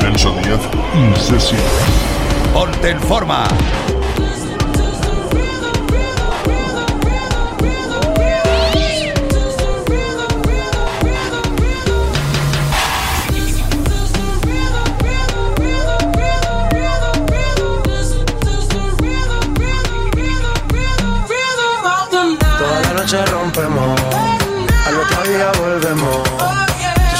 Celso Díaz in session. Ponte en forma.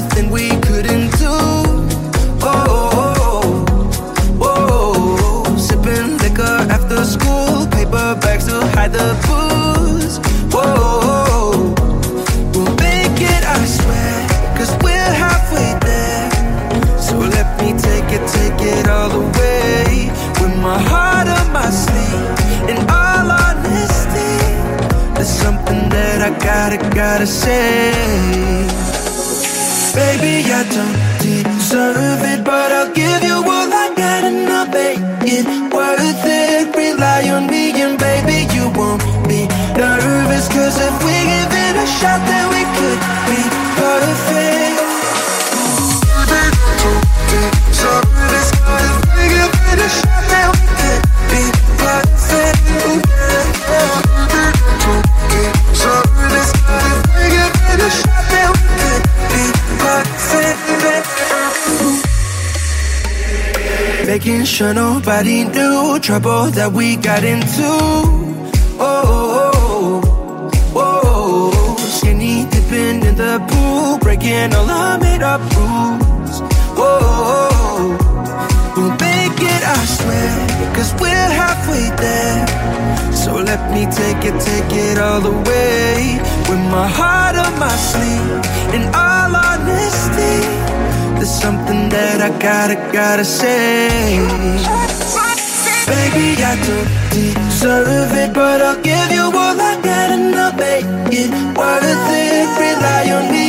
nothing we couldn't do. Oh, oh, oh, sipping liquor after school, paper bags to hide the booze. Whoa, we'll make it, I swear, cause we're halfway there. So let me take it, take it all the way. With my heart on my sleeve, in all honesty. There's something that I gotta, gotta say. Baby, I don't deserve it, but I'll give you all I got and I'll make it worth it. Rely on me and baby, you won't be nervous. Cause if we give it a shot, then we could Making sure nobody knew trouble that we got into. Oh, oh, oh, oh. oh, oh. skinny dipping in the pool, breaking all our made up rules. Oh, oh, we'll make it, I swear, cause we're halfway there. So let me take it, take it all the way. With my heart on my sleeve, in all honesty. There's something that I gotta, gotta say. Baby, I don't deserve it, but I'll give you all I got and I'll make it worth it. Rely on me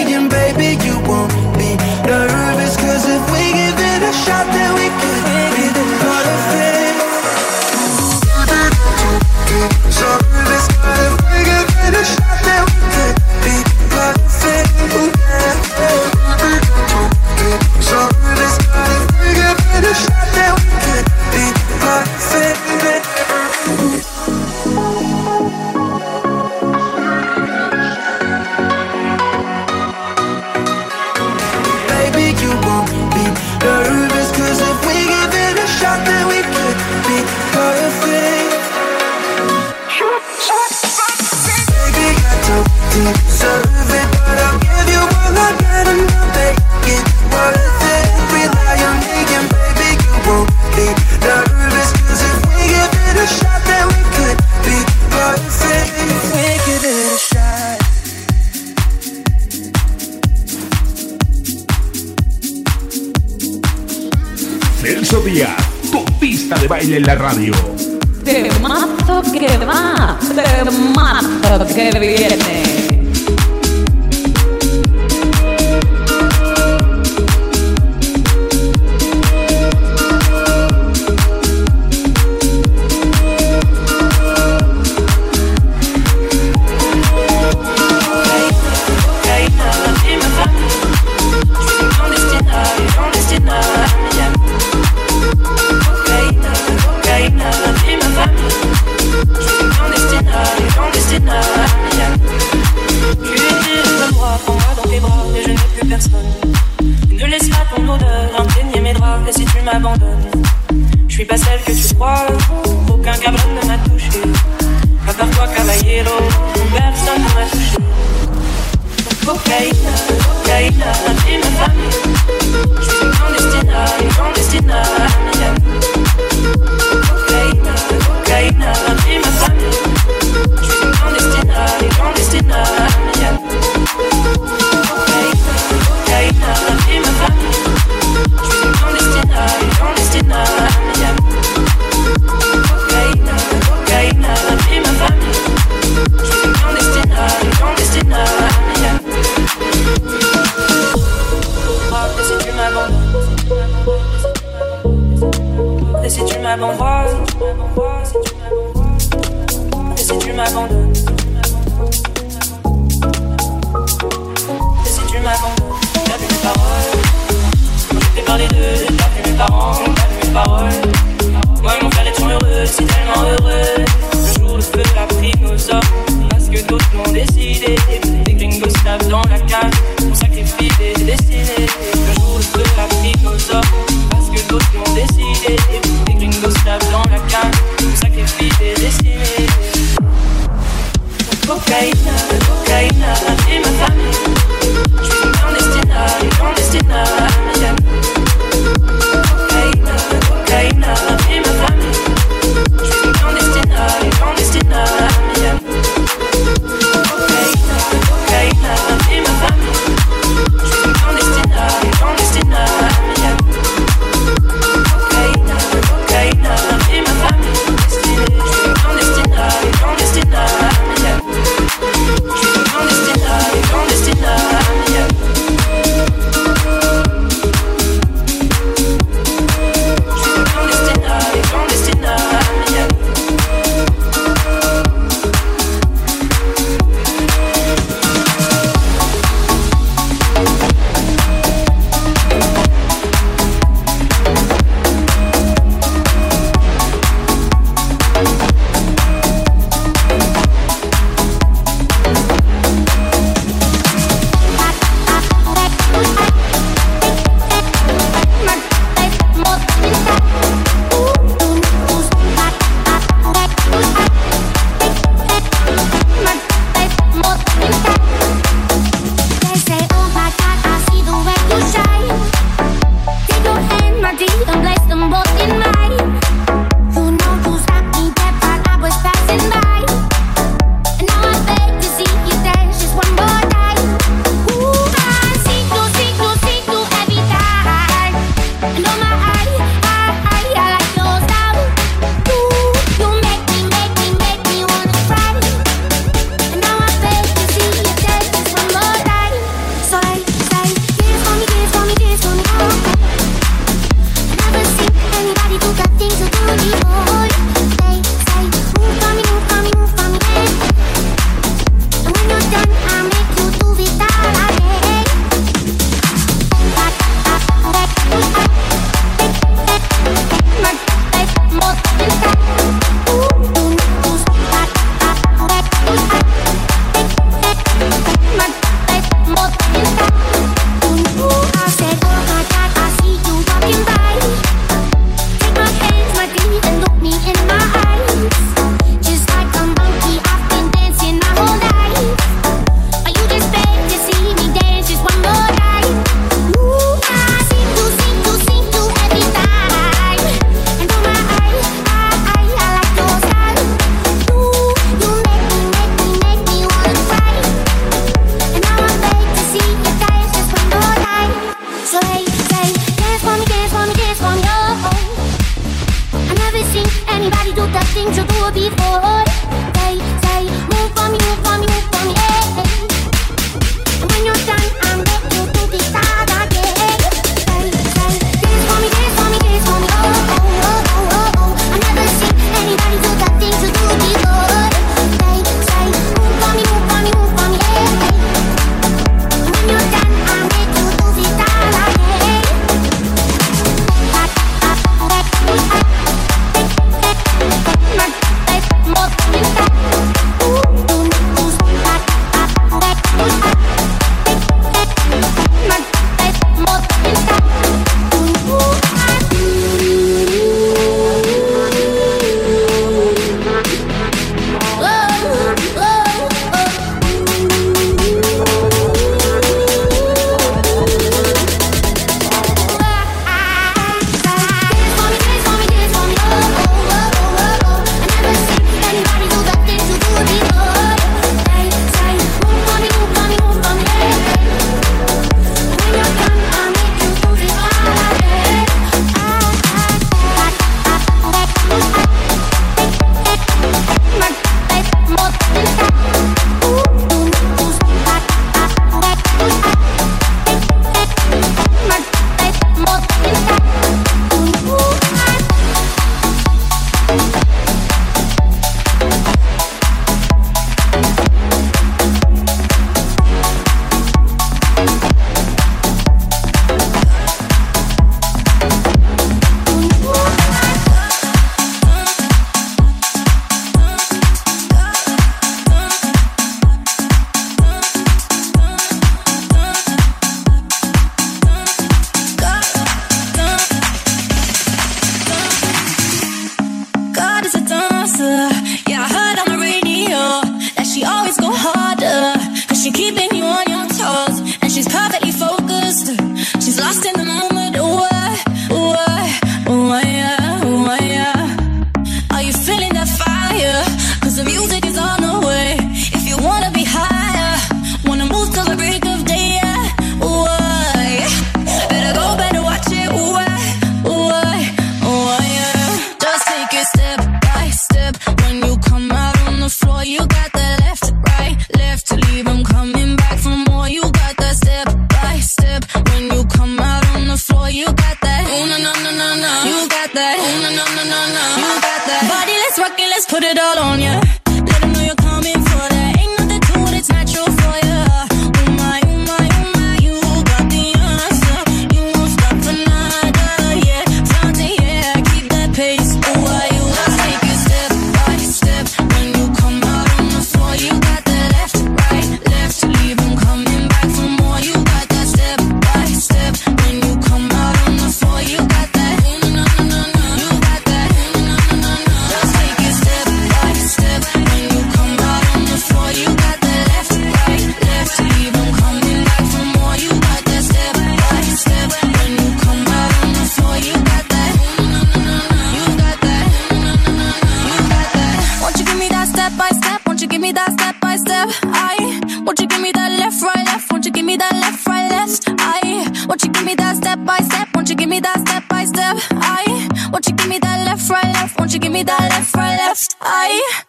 I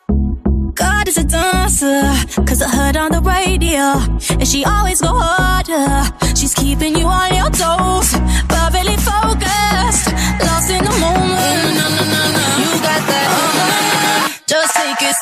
God is a dancer, cause I heard on the radio. And she always go harder. She's keeping you on your toes, perfectly focused. Lost in the moment. Mm, no, no, no, you got that. Oh, just take it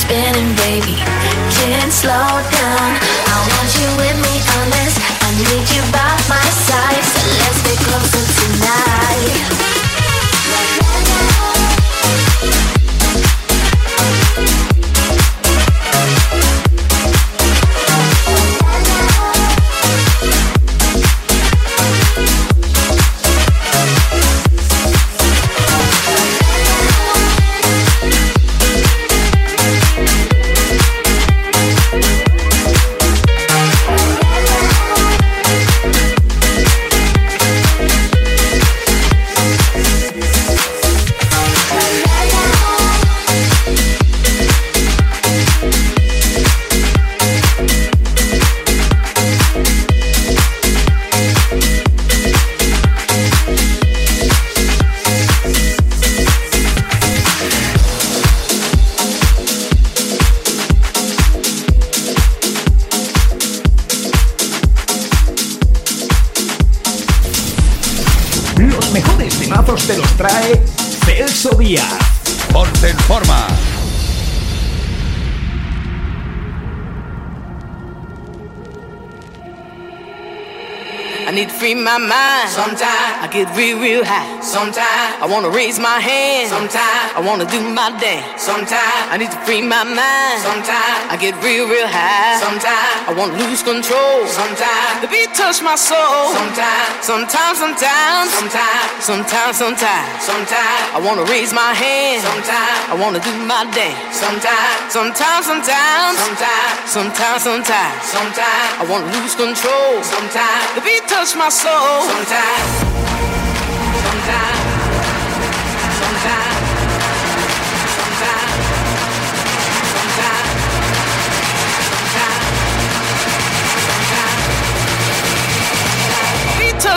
spinning, baby. Can't slow down. I want you with me on this. I need you by my side. So let's get closer Sometimes I get real, real high. Sometimes I wanna raise my hand. Sometimes I wanna do my dance. Sometimes I need to free my mind. Sometimes I get real, real high. Sometimes I wanna lose control. Sometimes the beat touch my soul. Sometimes, sometimes, sometimes, sometimes, sometimes, sometimes, sometimes I wanna raise my hand. Sometimes I wanna do my dance. Sometimes, sometimes, sometimes, sometimes, sometimes, sometimes, sometimes I wanna lose control. Sometimes the beat touch my soul. Sometimes,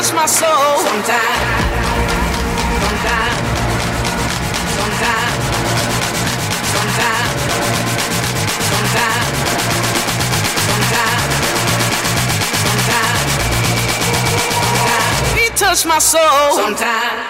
touch my soul. Sometimes, sometimes, sometimes, sometimes, sometimes, sometimes, sometimes. He touched my soul. Sometimes.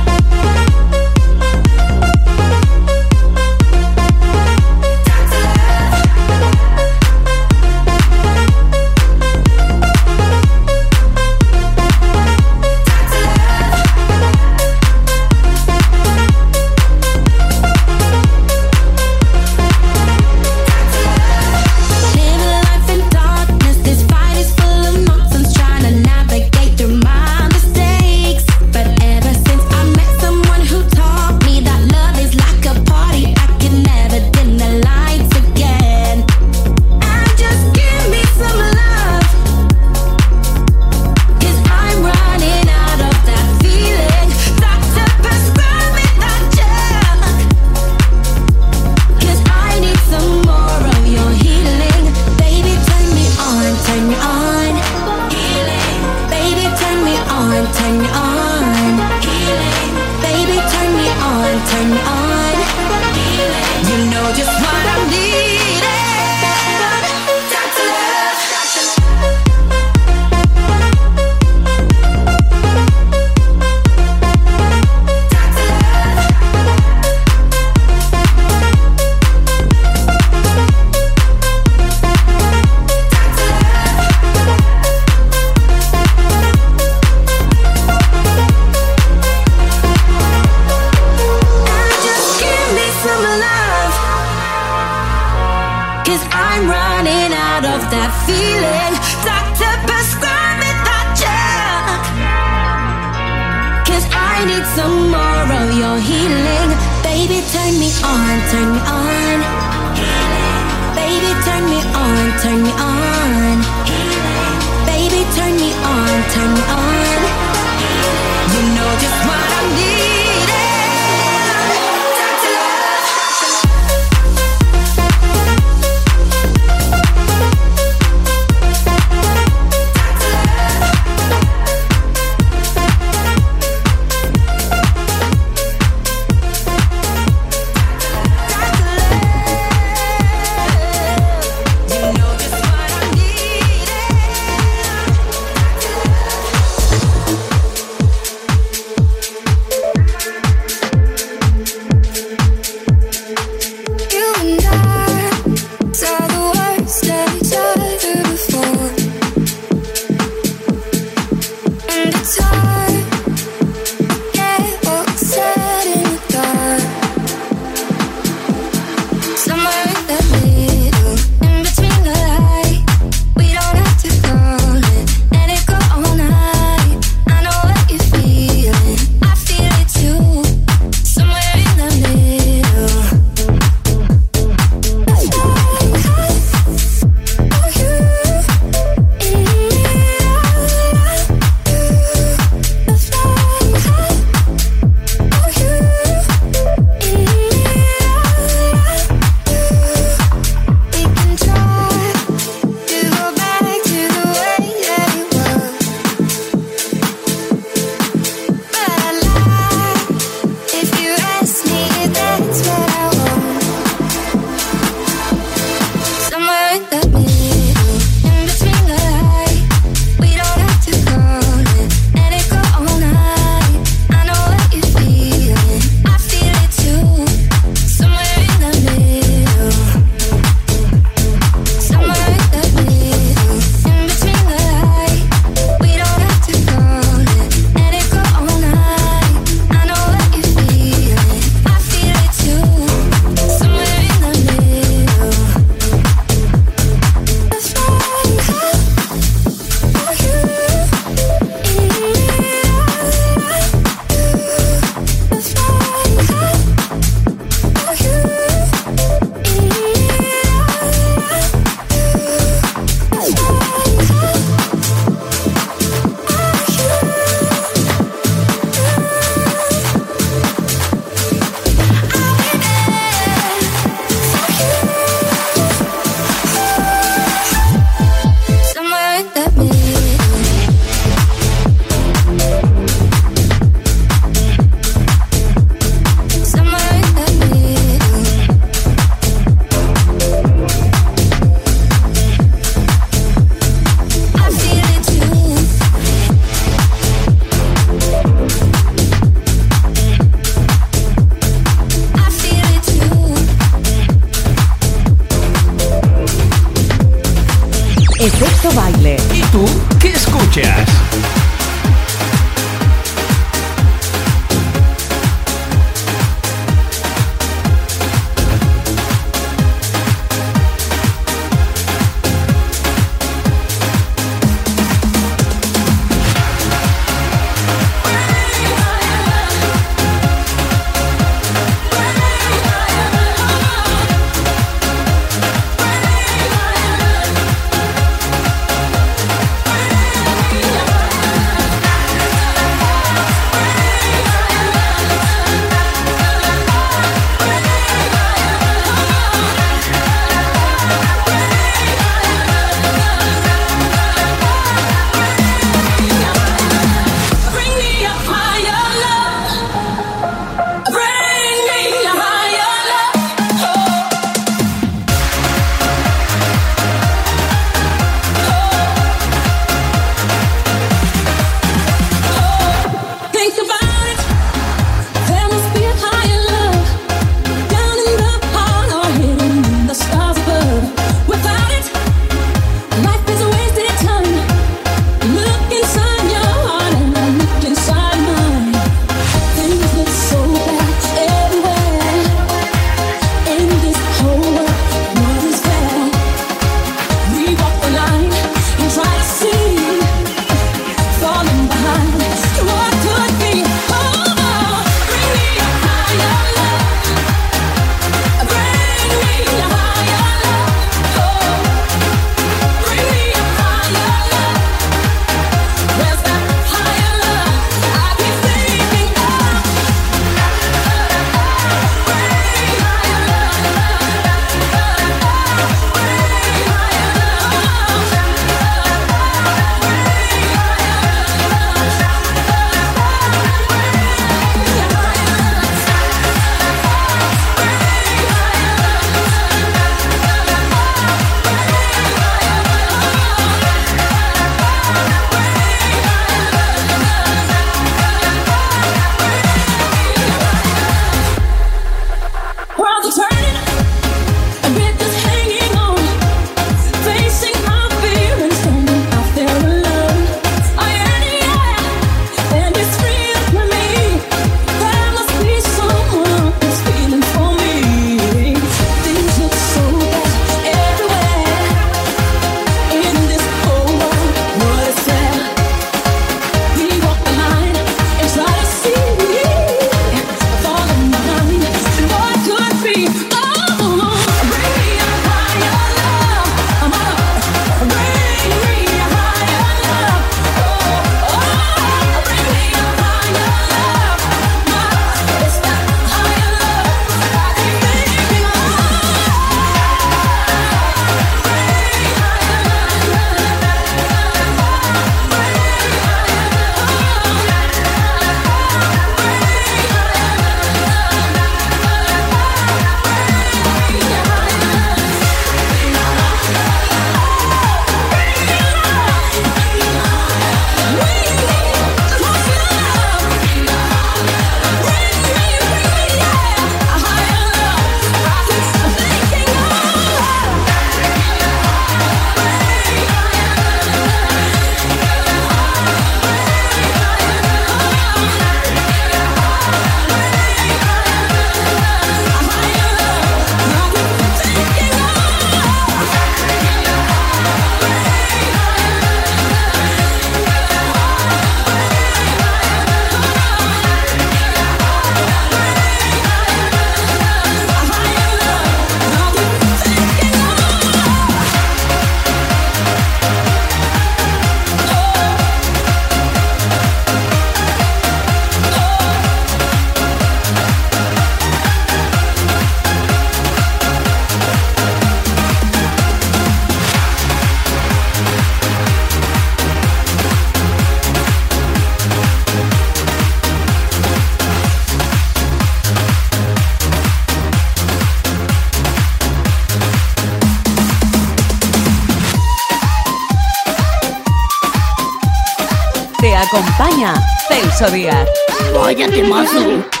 acompaña Celso Díaz. Vaya temazo.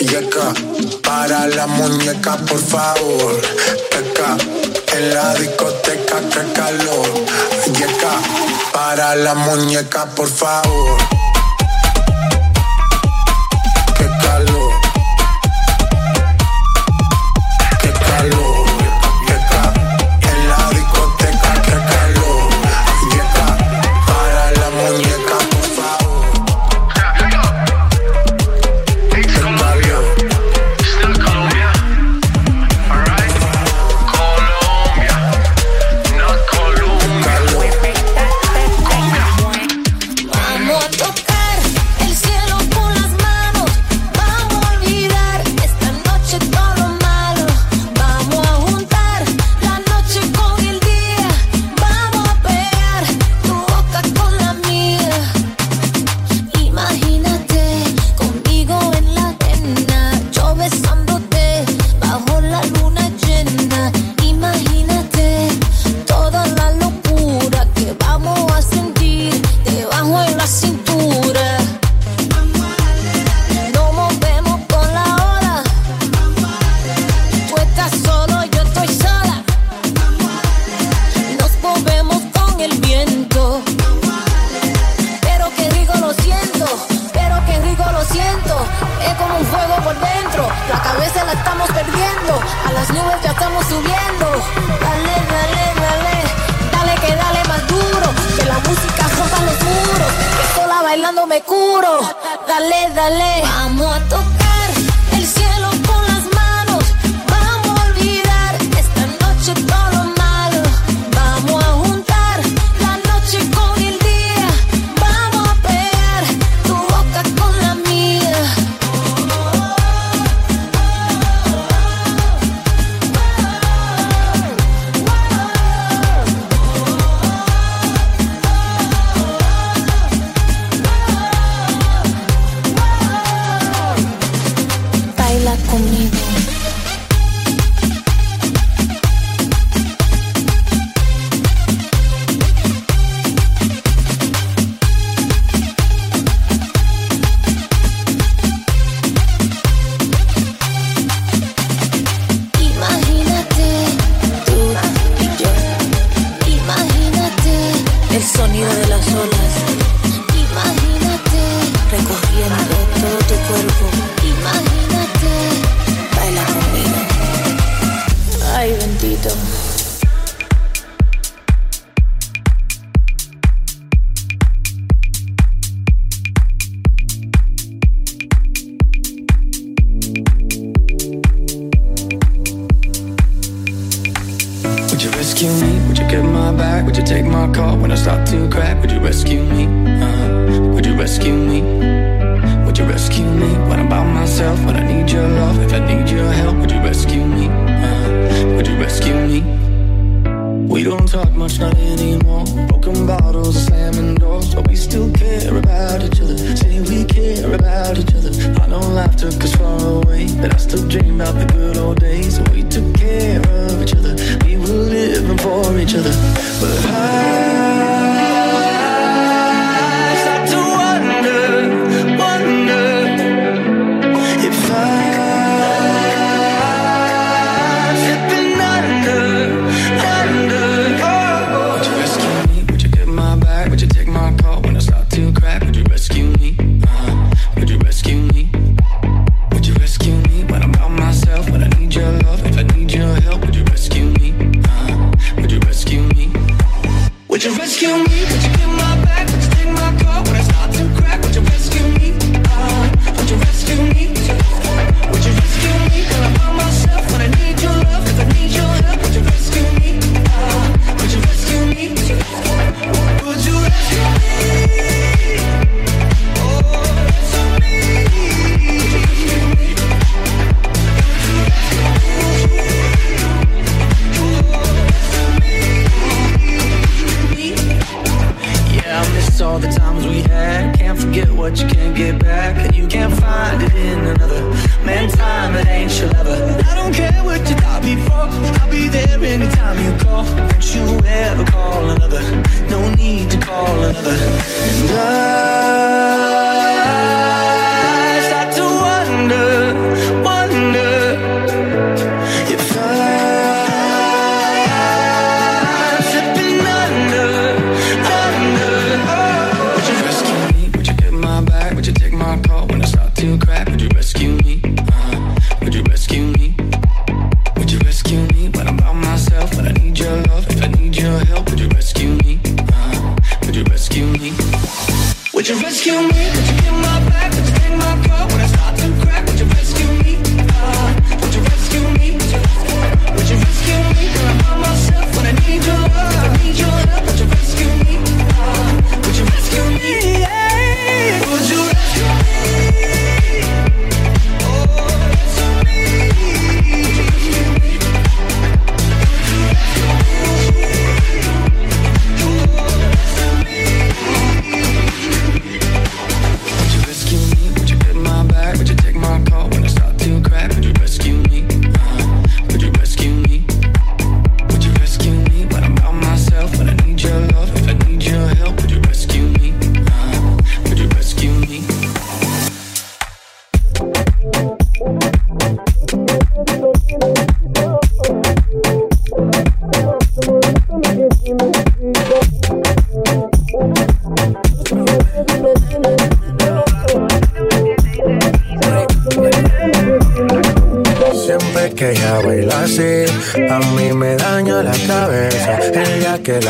Yeca, para la muñeca, por favor. Peca, en la discoteca, que calor. Yeca, para la muñeca, por favor.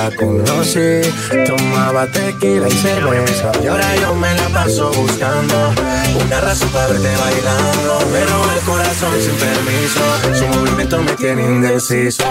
la conocí Tomaba tequila y cerveza Y ahora yo me la paso buscando Una razón para verte bailando Me roba el corazón sin permiso Su movimiento me tiene indeciso.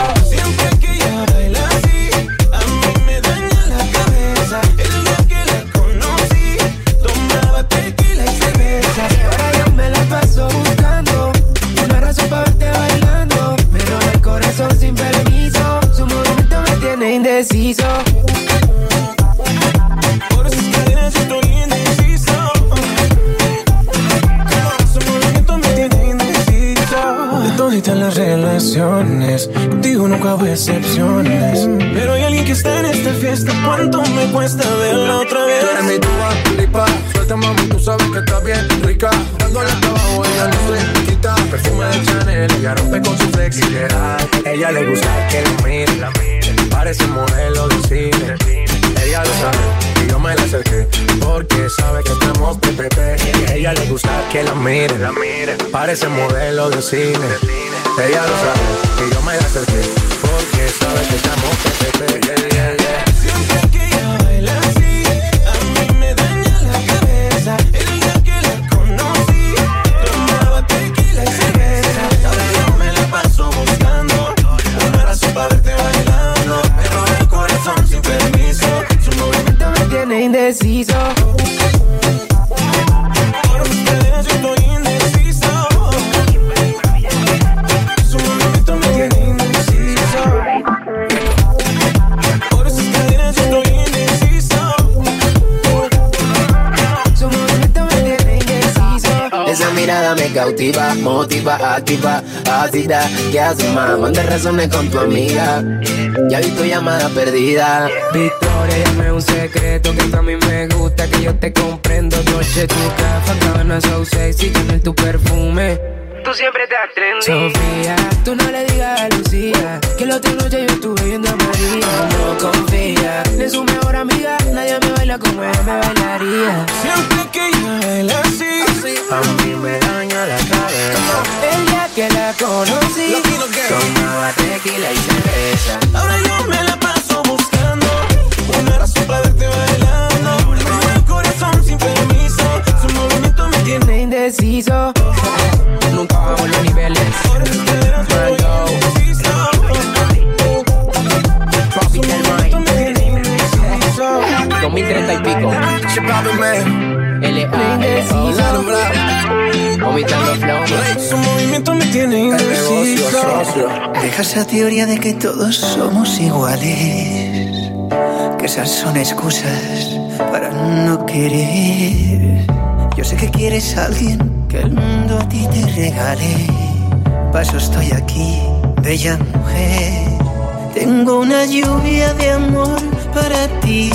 excepciones. Pero hay alguien que está en esta fiesta, ¿cuánto me cuesta verla otra vez? Tú eres mi tuba, lipa, suelta mami, tú sabes que estás bien rica. Dándole hasta abajo, ella no se quita. Perfume de Chanel, ella rompe con su flexibilidad. Ella le gusta que la mire, la mire. Parece modelo de cine ella lo sabe y yo me la acerqué porque sabe que estamos PPP y a ella le gusta que la mire, la mire. Parece modelo de cine. Ella lo sabe y yo me la acerqué porque sabe que estamos PPP. Yeah, yeah, yeah. Esa mirada me cautiva, motiva, activa, ácida. ¿Qué haces más? Manda razones con tu amiga. Ya vi tu llamada perdida. Victoria, llame un secreto que a mí me gusta, que yo te comprendo. Noche tu café, cabana so sexy, tener tu perfume. Tú siempre te trendy. Sofía, tú no le digas a Lucía que la otra noche yo estuve viendo a María. No confía en su mejor amiga, nadie me baila como ella me bailaría. Siempre que ella baila así, A mí me daña la cabeza. El día que la conocí, Tomaba tequila y cerveza. ahora yo me la paso buscando una razón para verte bailando. Me indeciso. Nunca bajamos los niveles. Mango. Tropical Mind. 2030 y pico. Su movimiento me tiene indeciso. Deja esa teoría de que todos somos iguales. Que esas son excusas para no querer. Yo sé que quieres a alguien que el mundo a ti te regale. Paso estoy aquí, bella mujer. Tengo una lluvia de amor para ti.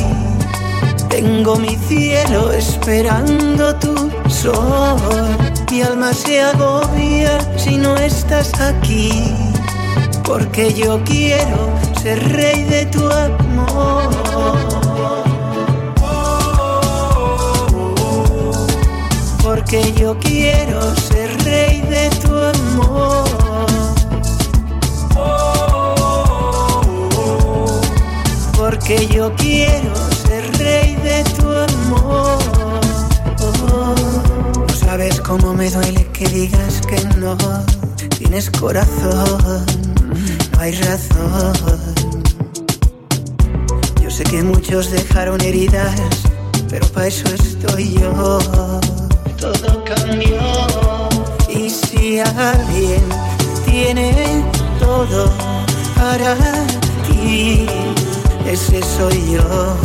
Tengo mi cielo esperando tu sol. Mi alma se agobia si no estás aquí. Porque yo quiero ser rey de tu amor. Porque yo quiero ser rey de tu amor. Porque yo quiero ser rey de tu amor. No sabes cómo me duele que digas que no tienes corazón, no hay razón. Yo sé que muchos dejaron heridas, pero para eso estoy yo. Y si alguien tiene todo para ti, ese soy yo.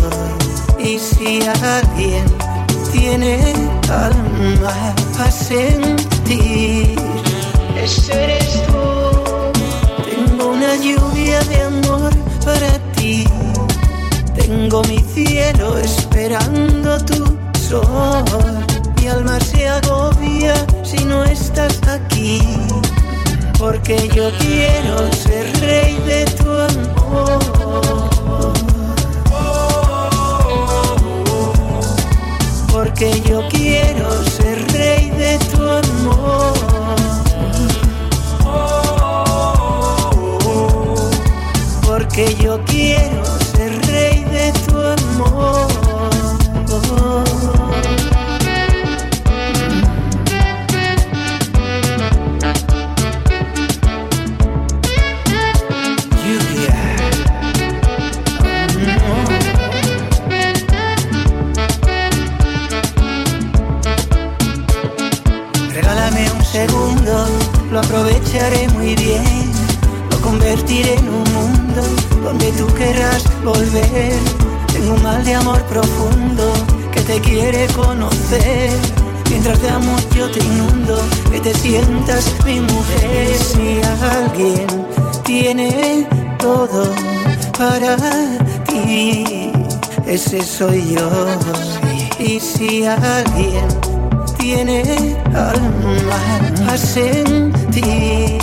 Y si alguien tiene alma a sentir, ese eres tú. Tengo una lluvia de amor para ti. Tengo mi cielo esperando tu sol. Alma se agobia si no estás aquí. Porque yo quiero ser rey de tu amor. Porque yo quiero ser rey de tu amor. Aprovecharé muy bien. Lo convertiré en un mundo donde tú querrás volver. Tengo un mal de amor profundo que te quiere conocer. Mientras te amo yo te inundo, que te sientas mi mujer. Si alguien tiene todo para ti, ese soy yo. Y si alguien tiene alma a sentir,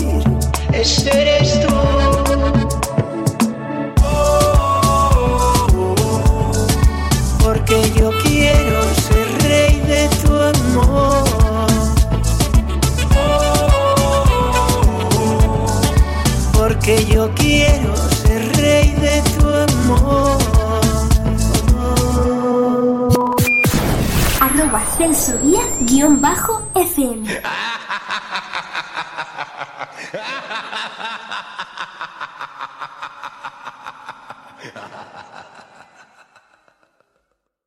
ese eres tú. Porque yo quiero ser rey de tu amor. Porque yo quiero ser rey de tu amor. Arroba Celso Díaz guion bajo FM.